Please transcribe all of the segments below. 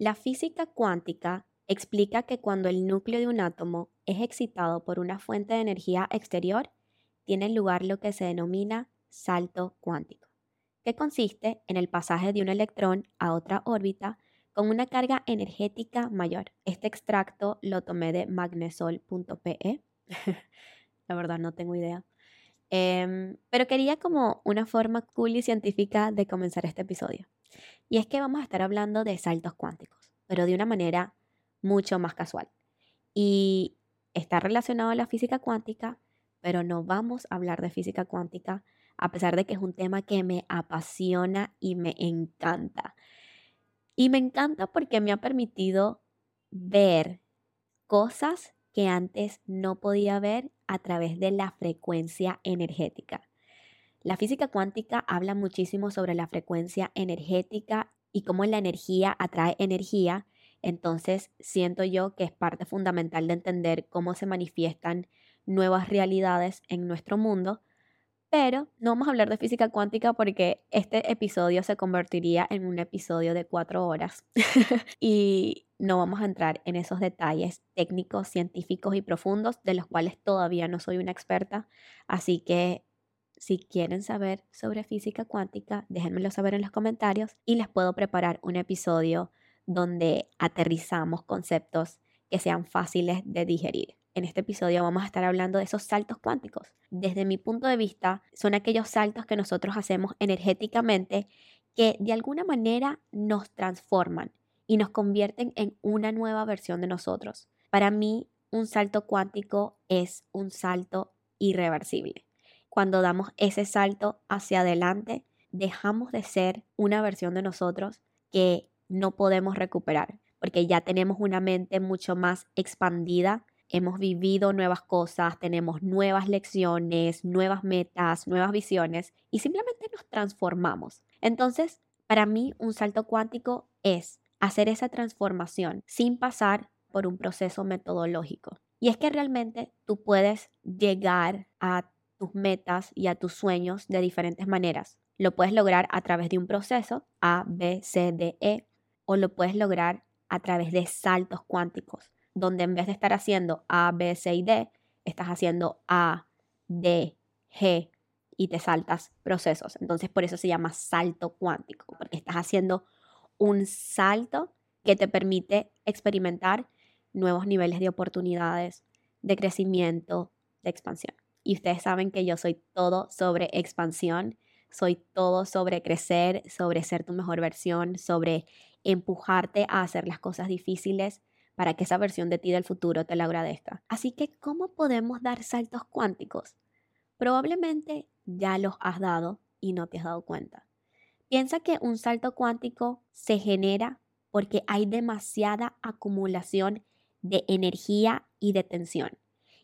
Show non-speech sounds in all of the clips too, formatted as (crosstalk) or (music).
La física cuántica explica que cuando el núcleo de un átomo es excitado por una fuente de energía exterior, tiene lugar lo que se denomina salto cuántico, que consiste en el pasaje de un electrón a otra órbita con una carga energética mayor. Este extracto lo tomé de magnesol.pe. (laughs) La verdad no tengo idea. Em, pero quería como una forma cool y científica de comenzar este episodio. Y es que vamos a estar hablando de saltos cuánticos, pero de una manera mucho más casual. Y está relacionado a la física cuántica, pero no vamos a hablar de física cuántica, a pesar de que es un tema que me apasiona y me encanta. Y me encanta porque me ha permitido ver cosas que antes no podía ver a través de la frecuencia energética. La física cuántica habla muchísimo sobre la frecuencia energética y cómo la energía atrae energía. Entonces, siento yo que es parte fundamental de entender cómo se manifiestan nuevas realidades en nuestro mundo, pero no vamos a hablar de física cuántica porque este episodio se convertiría en un episodio de cuatro horas (laughs) y no vamos a entrar en esos detalles técnicos, científicos y profundos de los cuales todavía no soy una experta, así que si quieren saber sobre física cuántica, déjenmelo saber en los comentarios y les puedo preparar un episodio donde aterrizamos conceptos que sean fáciles de digerir. En este episodio vamos a estar hablando de esos saltos cuánticos. Desde mi punto de vista, son aquellos saltos que nosotros hacemos energéticamente que de alguna manera nos transforman y nos convierten en una nueva versión de nosotros. Para mí, un salto cuántico es un salto irreversible. Cuando damos ese salto hacia adelante, dejamos de ser una versión de nosotros que no podemos recuperar, porque ya tenemos una mente mucho más expandida, hemos vivido nuevas cosas, tenemos nuevas lecciones, nuevas metas, nuevas visiones y simplemente nos transformamos. Entonces, para mí un salto cuántico es hacer esa transformación sin pasar por un proceso metodológico. Y es que realmente tú puedes llegar a tus metas y a tus sueños de diferentes maneras. Lo puedes lograr a través de un proceso A, B, C, D, E o lo puedes lograr a través de saltos cuánticos, donde en vez de estar haciendo A, B, C y D, estás haciendo A, D, G y te saltas procesos. Entonces por eso se llama salto cuántico, porque estás haciendo un salto que te permite experimentar nuevos niveles de oportunidades, de crecimiento, de expansión. Y ustedes saben que yo soy todo sobre expansión, soy todo sobre crecer, sobre ser tu mejor versión, sobre empujarte a hacer las cosas difíciles para que esa versión de ti del futuro te la agradezca. Así que, ¿cómo podemos dar saltos cuánticos? Probablemente ya los has dado y no te has dado cuenta. Piensa que un salto cuántico se genera porque hay demasiada acumulación de energía y de tensión.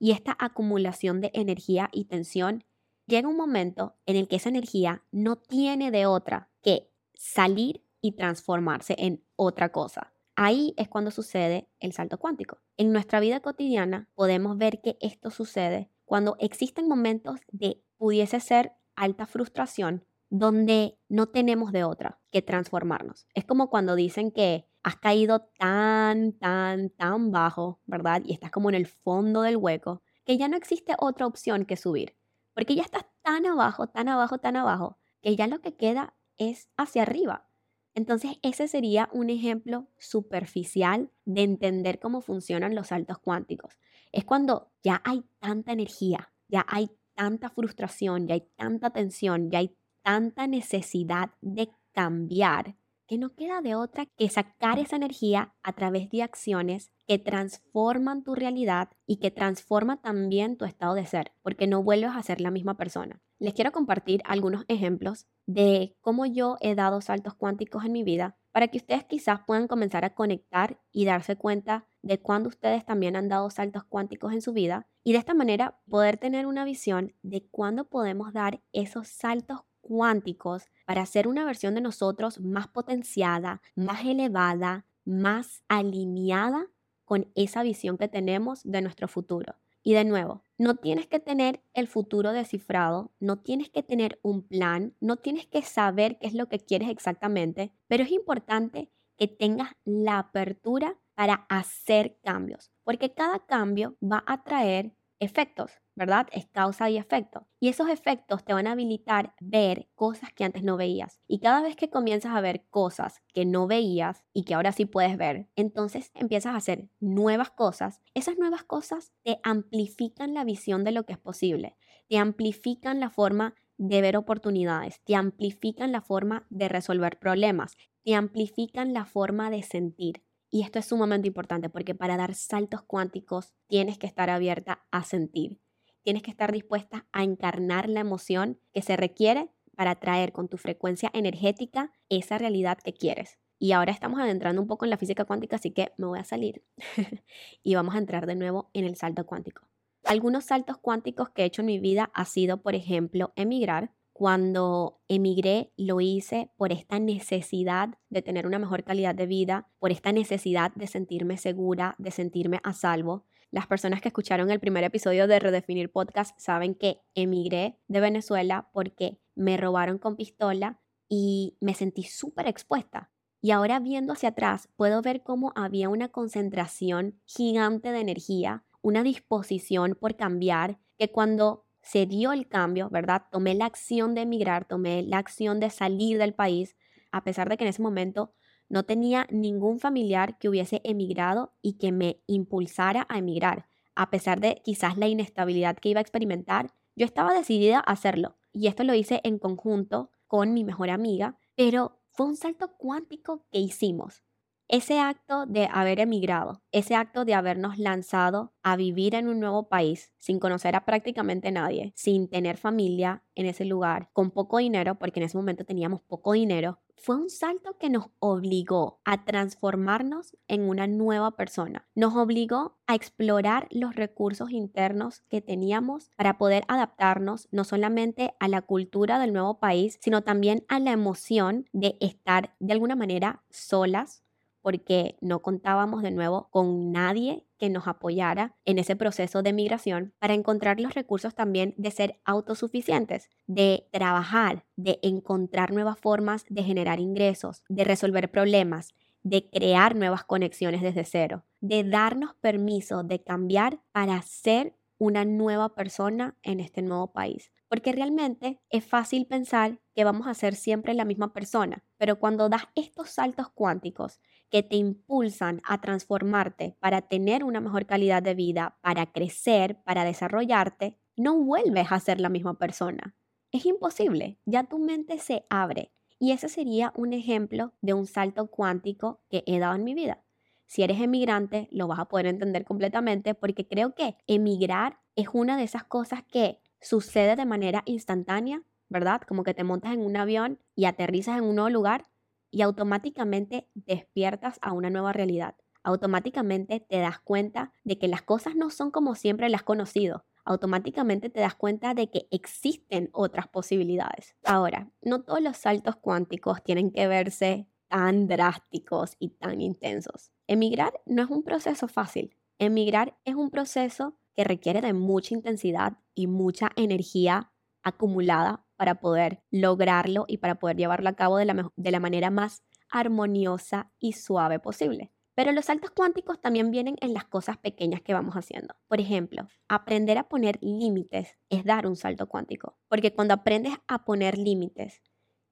Y esta acumulación de energía y tensión llega un momento en el que esa energía no tiene de otra que salir y transformarse en otra cosa. Ahí es cuando sucede el salto cuántico. En nuestra vida cotidiana podemos ver que esto sucede cuando existen momentos de pudiese ser alta frustración donde no tenemos de otra que transformarnos. Es como cuando dicen que has caído tan, tan, tan bajo, ¿verdad? Y estás como en el fondo del hueco, que ya no existe otra opción que subir, porque ya estás tan abajo, tan abajo, tan abajo, que ya lo que queda es hacia arriba. Entonces, ese sería un ejemplo superficial de entender cómo funcionan los saltos cuánticos. Es cuando ya hay tanta energía, ya hay tanta frustración, ya hay tanta tensión, ya hay tanta necesidad de cambiar, que no queda de otra que sacar esa energía a través de acciones que transforman tu realidad y que transforman también tu estado de ser, porque no vuelves a ser la misma persona. Les quiero compartir algunos ejemplos de cómo yo he dado saltos cuánticos en mi vida para que ustedes quizás puedan comenzar a conectar y darse cuenta de cuándo ustedes también han dado saltos cuánticos en su vida y de esta manera poder tener una visión de cuándo podemos dar esos saltos cuánticos para hacer una versión de nosotros más potenciada, más elevada, más alineada con esa visión que tenemos de nuestro futuro. Y de nuevo, no tienes que tener el futuro descifrado, no tienes que tener un plan, no tienes que saber qué es lo que quieres exactamente, pero es importante que tengas la apertura para hacer cambios, porque cada cambio va a traer efectos, ¿verdad? Es causa y efecto. Y esos efectos te van a habilitar ver cosas que antes no veías. Y cada vez que comienzas a ver cosas que no veías y que ahora sí puedes ver, entonces empiezas a hacer nuevas cosas. Esas nuevas cosas te amplifican la visión de lo que es posible, te amplifican la forma de ver oportunidades, te amplifican la forma de resolver problemas, te amplifican la forma de sentir. Y esto es sumamente importante porque para dar saltos cuánticos tienes que estar abierta a sentir. Tienes que estar dispuesta a encarnar la emoción que se requiere para traer con tu frecuencia energética esa realidad que quieres. Y ahora estamos adentrando un poco en la física cuántica, así que me voy a salir (laughs) y vamos a entrar de nuevo en el salto cuántico. Algunos saltos cuánticos que he hecho en mi vida ha sido, por ejemplo, emigrar, cuando emigré lo hice por esta necesidad de tener una mejor calidad de vida, por esta necesidad de sentirme segura, de sentirme a salvo. Las personas que escucharon el primer episodio de Redefinir Podcast saben que emigré de Venezuela porque me robaron con pistola y me sentí súper expuesta. Y ahora viendo hacia atrás puedo ver cómo había una concentración gigante de energía, una disposición por cambiar, que cuando se dio el cambio, ¿verdad? Tomé la acción de emigrar, tomé la acción de salir del país, a pesar de que en ese momento no tenía ningún familiar que hubiese emigrado y que me impulsara a emigrar. A pesar de quizás la inestabilidad que iba a experimentar, yo estaba decidida a hacerlo. Y esto lo hice en conjunto con mi mejor amiga, pero fue un salto cuántico que hicimos. Ese acto de haber emigrado, ese acto de habernos lanzado a vivir en un nuevo país sin conocer a prácticamente nadie, sin tener familia en ese lugar, con poco dinero, porque en ese momento teníamos poco dinero, fue un salto que nos obligó a transformarnos en una nueva persona. Nos obligó a explorar los recursos internos que teníamos para poder adaptarnos no solamente a la cultura del nuevo país, sino también a la emoción de estar de alguna manera solas porque no contábamos de nuevo con nadie que nos apoyara en ese proceso de migración para encontrar los recursos también de ser autosuficientes, de trabajar, de encontrar nuevas formas de generar ingresos, de resolver problemas, de crear nuevas conexiones desde cero, de darnos permiso de cambiar para ser una nueva persona en este nuevo país. Porque realmente es fácil pensar que vamos a ser siempre la misma persona, pero cuando das estos saltos cuánticos que te impulsan a transformarte para tener una mejor calidad de vida, para crecer, para desarrollarte, no vuelves a ser la misma persona. Es imposible, ya tu mente se abre. Y ese sería un ejemplo de un salto cuántico que he dado en mi vida. Si eres emigrante, lo vas a poder entender completamente porque creo que emigrar es una de esas cosas que sucede de manera instantánea, ¿verdad? Como que te montas en un avión y aterrizas en un nuevo lugar y automáticamente despiertas a una nueva realidad. Automáticamente te das cuenta de que las cosas no son como siempre las has conocido. Automáticamente te das cuenta de que existen otras posibilidades. Ahora, no todos los saltos cuánticos tienen que verse tan drásticos y tan intensos. Emigrar no es un proceso fácil. Emigrar es un proceso que requiere de mucha intensidad y mucha energía acumulada para poder lograrlo y para poder llevarlo a cabo de la, de la manera más armoniosa y suave posible. Pero los saltos cuánticos también vienen en las cosas pequeñas que vamos haciendo. Por ejemplo, aprender a poner límites es dar un salto cuántico, porque cuando aprendes a poner límites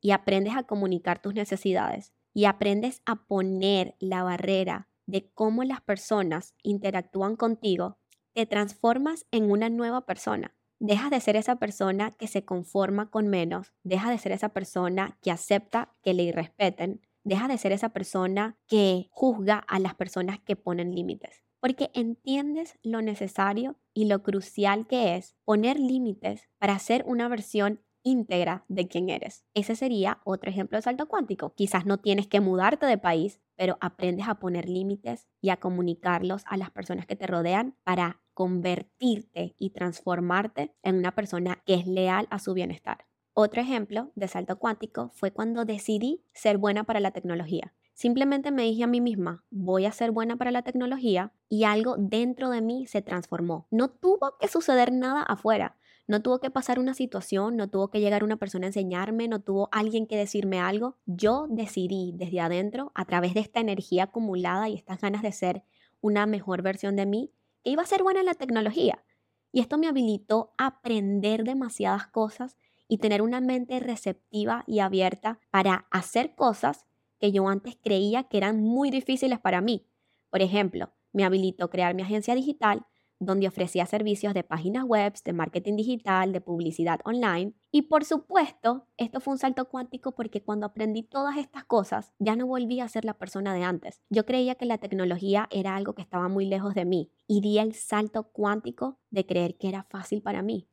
y aprendes a comunicar tus necesidades y aprendes a poner la barrera de cómo las personas interactúan contigo, te transformas en una nueva persona. Dejas de ser esa persona que se conforma con menos, deja de ser esa persona que acepta que le irrespeten, deja de ser esa persona que juzga a las personas que ponen límites. Porque entiendes lo necesario y lo crucial que es poner límites para ser una versión íntegra de quién eres. Ese sería otro ejemplo de salto cuántico. Quizás no tienes que mudarte de país, pero aprendes a poner límites y a comunicarlos a las personas que te rodean para convertirte y transformarte en una persona que es leal a su bienestar. Otro ejemplo de salto cuántico fue cuando decidí ser buena para la tecnología. Simplemente me dije a mí misma, voy a ser buena para la tecnología y algo dentro de mí se transformó. No tuvo que suceder nada afuera. No tuvo que pasar una situación, no tuvo que llegar una persona a enseñarme, no tuvo alguien que decirme algo. Yo decidí desde adentro, a través de esta energía acumulada y estas ganas de ser una mejor versión de mí, que iba a ser buena en la tecnología. Y esto me habilitó a aprender demasiadas cosas y tener una mente receptiva y abierta para hacer cosas que yo antes creía que eran muy difíciles para mí. Por ejemplo, me habilitó crear mi agencia digital, donde ofrecía servicios de páginas web, de marketing digital, de publicidad online. Y por supuesto, esto fue un salto cuántico porque cuando aprendí todas estas cosas, ya no volví a ser la persona de antes. Yo creía que la tecnología era algo que estaba muy lejos de mí y di el salto cuántico de creer que era fácil para mí.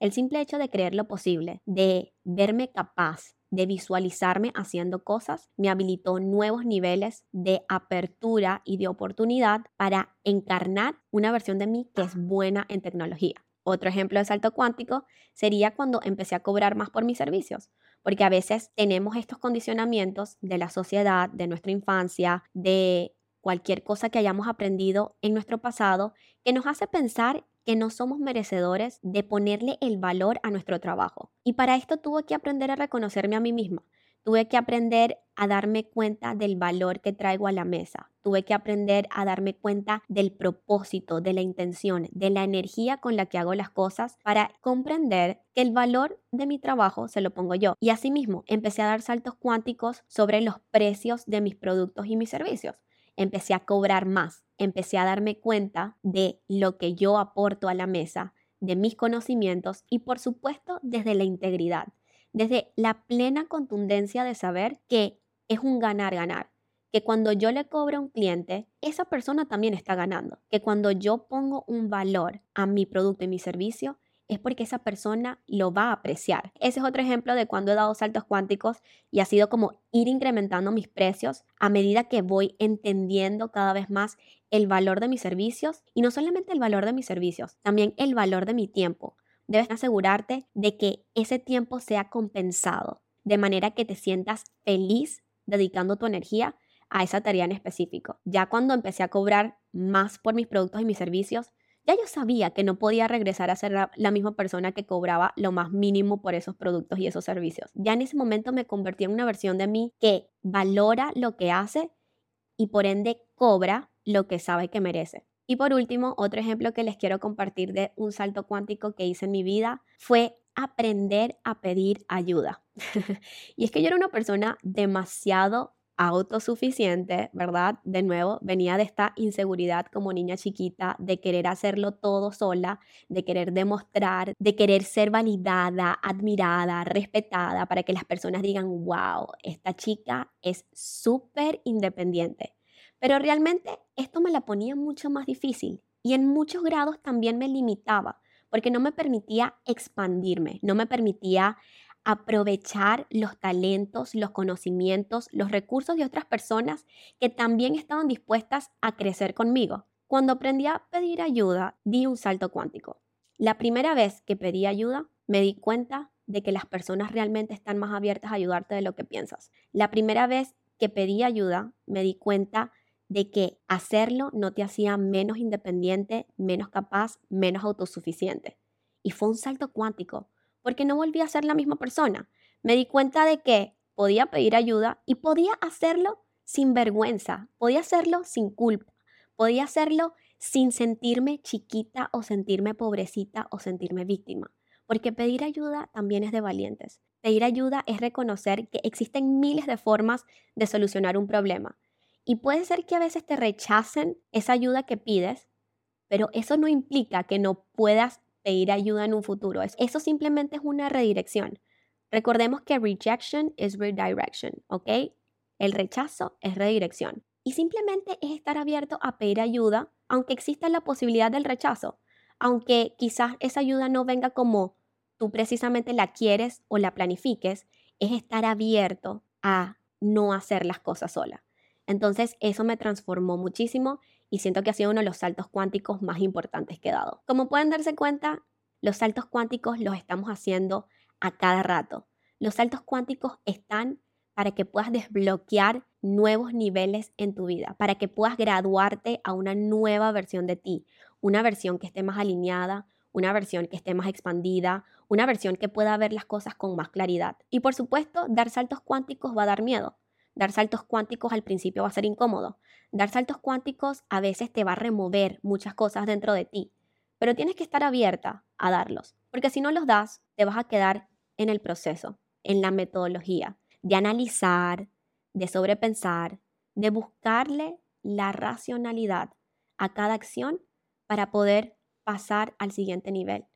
El simple hecho de creer lo posible, de verme capaz, de visualizarme haciendo cosas, me habilitó nuevos niveles de apertura y de oportunidad para encarnar una versión de mí que es buena en tecnología. Otro ejemplo de salto cuántico sería cuando empecé a cobrar más por mis servicios, porque a veces tenemos estos condicionamientos de la sociedad, de nuestra infancia, de cualquier cosa que hayamos aprendido en nuestro pasado, que nos hace pensar que no somos merecedores de ponerle el valor a nuestro trabajo. Y para esto tuve que aprender a reconocerme a mí misma. Tuve que aprender a darme cuenta del valor que traigo a la mesa. Tuve que aprender a darme cuenta del propósito, de la intención, de la energía con la que hago las cosas para comprender que el valor de mi trabajo se lo pongo yo. Y asimismo, empecé a dar saltos cuánticos sobre los precios de mis productos y mis servicios empecé a cobrar más, empecé a darme cuenta de lo que yo aporto a la mesa, de mis conocimientos y por supuesto desde la integridad, desde la plena contundencia de saber que es un ganar-ganar, que cuando yo le cobro a un cliente, esa persona también está ganando, que cuando yo pongo un valor a mi producto y mi servicio, es porque esa persona lo va a apreciar. Ese es otro ejemplo de cuando he dado saltos cuánticos y ha sido como ir incrementando mis precios a medida que voy entendiendo cada vez más el valor de mis servicios y no solamente el valor de mis servicios, también el valor de mi tiempo. Debes asegurarte de que ese tiempo sea compensado, de manera que te sientas feliz dedicando tu energía a esa tarea en específico. Ya cuando empecé a cobrar más por mis productos y mis servicios, ya yo sabía que no podía regresar a ser la, misma persona que cobraba lo más mínimo por esos productos y esos servicios. Ya en ese momento me convertí en una versión de mí que valora lo que hace y por ende cobra lo que sabe que merece. Y por último, otro ejemplo que les quiero compartir de un salto cuántico que hice en mi vida fue aprender a pedir ayuda. (laughs) y es que yo era una persona demasiado autosuficiente, ¿verdad? De nuevo, venía de esta inseguridad como niña chiquita, de querer hacerlo todo sola, de querer demostrar, de querer ser validada, admirada, respetada, para que las personas digan, wow, esta chica es súper independiente. Pero realmente esto me la ponía mucho más difícil y en muchos grados también me limitaba, porque no me permitía expandirme, no me permitía aprovechar los talentos, los conocimientos, los recursos de otras personas que también estaban dispuestas a crecer conmigo. Cuando aprendí a pedir ayuda, di un salto cuántico. La primera vez que pedí ayuda, me di cuenta de que las personas realmente están más abiertas a ayudarte de lo que piensas. La primera vez que pedí ayuda, me di cuenta de que hacerlo no te hacía menos independiente, menos capaz, menos autosuficiente. Y fue un salto cuántico, porque no volví a ser la misma persona. Me di cuenta de que podía pedir ayuda y podía hacerlo sin vergüenza, podía hacerlo sin culpa, podía hacerlo sin sentirme chiquita o sentirme pobrecita o sentirme víctima. Porque pedir ayuda también es de valientes. Pedir ayuda es reconocer que existen miles de formas de solucionar un problema. Y puede ser que a veces te rechacen esa ayuda que pides, pero eso no implica que no puedas pedir ayuda en un futuro. Eso simplemente es una redirección. Recordemos que rejection is redirection, ¿ok? El rechazo es redirección. Y simplemente es estar abierto a pedir ayuda, aunque exista la posibilidad del rechazo, aunque quizás esa ayuda no venga como tú precisamente la quieres o la planifiques, es estar abierto a no hacer las cosas sola. Entonces eso me transformó muchísimo y siento que ha sido uno de los saltos cuánticos más importantes que he dado. Como pueden darse cuenta, los saltos cuánticos los estamos haciendo a cada rato. Los saltos cuánticos están para que puedas desbloquear nuevos niveles en tu vida, para que puedas graduarte a una nueva versión de ti, una versión que esté más alineada, una versión que esté más expandida, una versión que pueda ver las cosas con más claridad. Y por supuesto, dar saltos cuánticos va a dar miedo. Dar saltos cuánticos al principio va a ser incómodo. Dar saltos cuánticos a veces te va a remover muchas cosas dentro de ti, pero tienes que estar abierta a darlos, porque si no los das, te vas a quedar en el proceso, en la metodología de analizar, de sobrepensar, de buscarle la racionalidad a cada acción para poder pasar al siguiente nivel.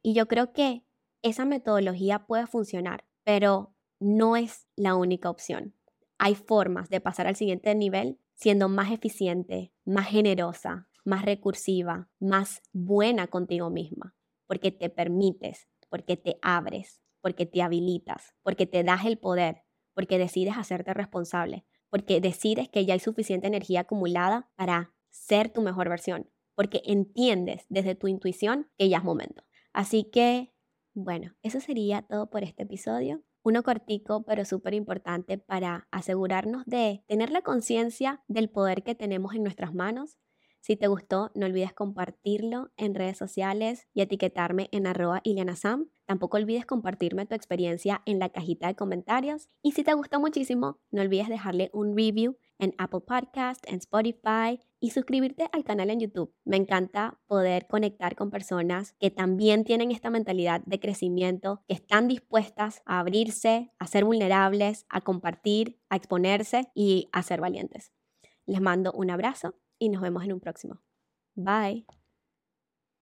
Y yo creo que esa metodología puede funcionar, pero no es la única opción. Hay formas de pasar al siguiente nivel siendo más eficiente, más generosa, más recursiva, más buena contigo misma, porque te permites, porque te abres, porque te habilitas, porque te das el poder, porque decides hacerte responsable, porque decides que ya hay suficiente energía acumulada para ser tu mejor versión, porque entiendes desde tu intuición que ya es momento. Así que, bueno, eso sería todo por este episodio. Uno cortico, pero súper importante para asegurarnos de tener la conciencia del poder que tenemos en nuestras manos si te gustó, no olvides compartirlo en redes sociales y etiquetarme en arroba Sam. Tampoco olvides compartirme tu experiencia en la cajita de comentarios. Y si te gustó muchísimo, no olvides dejarle un review en Apple Podcast, en Spotify y suscribirte al canal en YouTube. Me encanta poder conectar con personas que también tienen esta mentalidad de crecimiento, que están dispuestas a abrirse, a ser vulnerables, a compartir, a exponerse y a ser valientes. Les mando un abrazo y nos vemos en un próximo. Bye.